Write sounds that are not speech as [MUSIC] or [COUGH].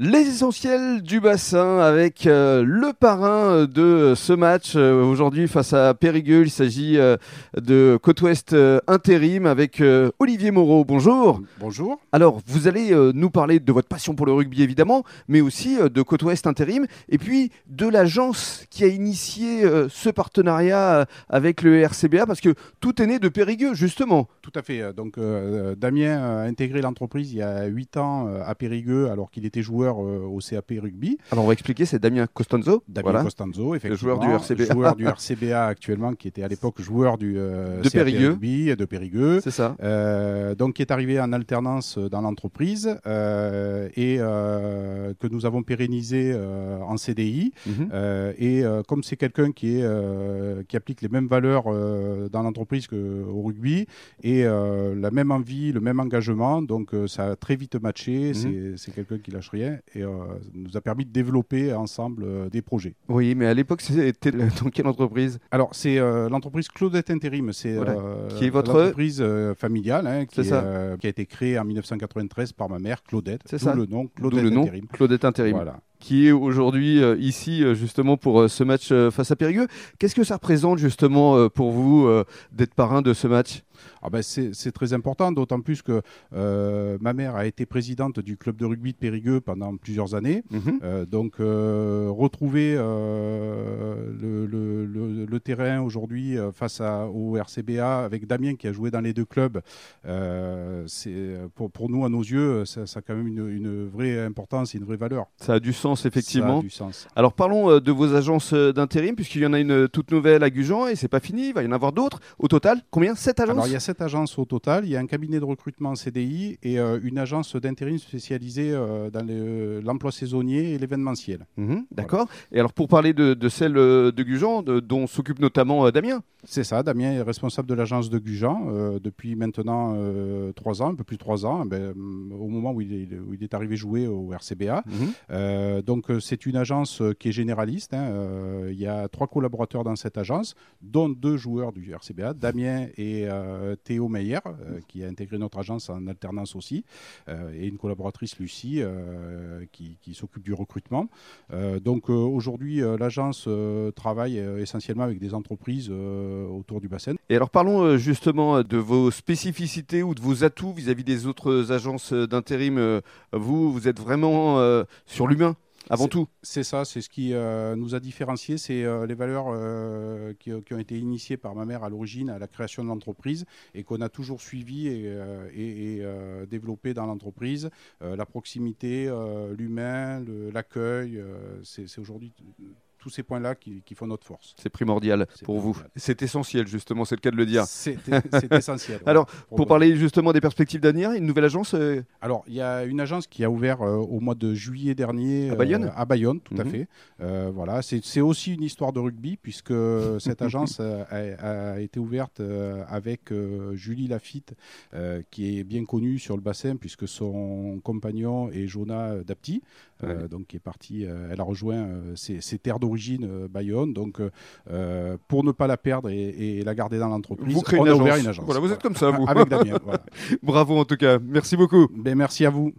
Les essentiels du bassin avec euh, le parrain de ce match euh, aujourd'hui face à Périgueux. Il s'agit euh, de Côte Ouest intérim avec Olivier Moreau. Bonjour. Bonjour. Alors, vous allez nous parler de votre passion pour le rugby évidemment, mais aussi de Côte Ouest intérim et puis de l'agence qui a initié ce partenariat avec le RCBA parce que tout est né de Périgueux justement. Tout à fait. Donc, Damien a intégré l'entreprise il y a 8 ans à Périgueux alors qu'il était joueur euh, au CAP rugby. Alors on va expliquer, c'est Damien Costanzo. Damien Costanzo, effectivement. Le joueur du RCBA. Joueur du RCBA actuellement, qui était à l'époque joueur du euh, de CAP rugby de Périgueux. C'est ça. Euh, donc qui est arrivé en alternance dans l'entreprise et que nous avons pérennisé en CDI. Mhm. et comme c'est quelqu'un qui, est, qui applique les mêmes valeurs dans l'entreprise qu'au rugby et la même envie, le même engagement, donc ça a très vite matché. Mhm. C'est quelqu'un qui lâche rien et euh, nous a permis de développer ensemble euh, des projets. Oui, mais à l'époque, c'était dans quelle entreprise? Alors, c'est euh, l'entreprise Claudette Intérim. C'est qui est votre entreprise familiale hein, qui, qui, a été créée en 1993 par ma mère, Claudette. C'est ça. le nom Claudette le nom, Claudette Intérim. Voilà qui est aujourd'hui ici justement pour ce match face à Périgueux. Qu'est-ce que ça représente justement pour vous d'être parrain de ce match? Ah ben c'est très important, d'autant plus que euh, ma mère a été présidente du club de rugby de Périgueux pendant plusieurs années. Mhm. Euh, donc euh, retrouver le, le, terrain aujourd'hui face à, au RCBA avec Damien qui a joué dans les deux clubs, pour, pour, nous, à nos yeux, ça, a quand même une, une, vraie importance et une vraie valeur. Ça a du sens, effectivement. Ça a du sens. Alors parlons de vos agences d'intérim, puisqu'il y en a une toute nouvelle à Gujan et c'est pas fini, il va y en avoir d'autres. Au total, combien? Sept agences? Il y a sept agences au total. Il y a un cabinet de recrutement CDI et euh, une agence d'intérim spécialisée euh, dans l'emploi saisonnier et l'événementiel. Mhm, d'accord. Et alors pour parler de, celle de Gujan, dont s'occupe notamment euh, Damien? C'est ça, Damien est responsable de l'agence de Gujan depuis maintenant trois ans, un peu plus de trois ans, ben, au moment où il, est, arrivé jouer au RCBA. Mhm. donc c'est une agence qui est généraliste. Hein. il y a trois collaborateurs dans cette agence, dont deux joueurs du RCBA, Damien et euh, Théo Meyer, euh, qui a intégré notre agence en alternance aussi, euh, et une collaboratrice Lucie, qui, s'occupe du recrutement. donc aujourd'hui, l'agence travaille essentiellement avec des entreprises autour du bassin. Et alors parlons justement de vos spécificités ou de vos atouts vis-à-vis des autres agences d'intérim. vous, vous êtes vraiment sur l'humain avant tout. C'est ça, c'est ce qui euh, nous a différenciés, c'est euh, les valeurs euh, qui, ont été initiées par ma mère à l'origine, à la création de l'entreprise, et qu'on a toujours suivies et, et, et développées dans l'entreprise. la proximité, l'humain, l'accueil, c'est aujourd'hui tous ces points-là qui, font notre force. C'est primordial pour vous. C'est essentiel, justement, c'est le cas de le dire. C'est [LAUGHS] essentiel. Alors, pour, parler justement des perspectives d'avenir, une nouvelle agence euh, Alors, il y a une agence qui a ouvert euh, au mois de juillet dernier. À Bayonne euh, À Bayonne, tout à mhm. fait. voilà, c'est aussi une histoire de rugby, puisque [LAUGHS] cette agence a, été ouverte avec Julie Lafitte, qui est bien connue sur le bassin, puisque son compagnon est Jonah Dapti, donc qui est parti, elle a rejoint ses, ses terres d'origine d'origine euh, Bayonne. Donc, euh, euh, pour ne pas la perdre et, la garder dans l'entreprise, vous créez on une a agence. ouvert une agence. Voilà, vous êtes comme ça, vous. Avec Damien. [LAUGHS] Bravo en tout cas. Merci beaucoup. Ben, merci à vous.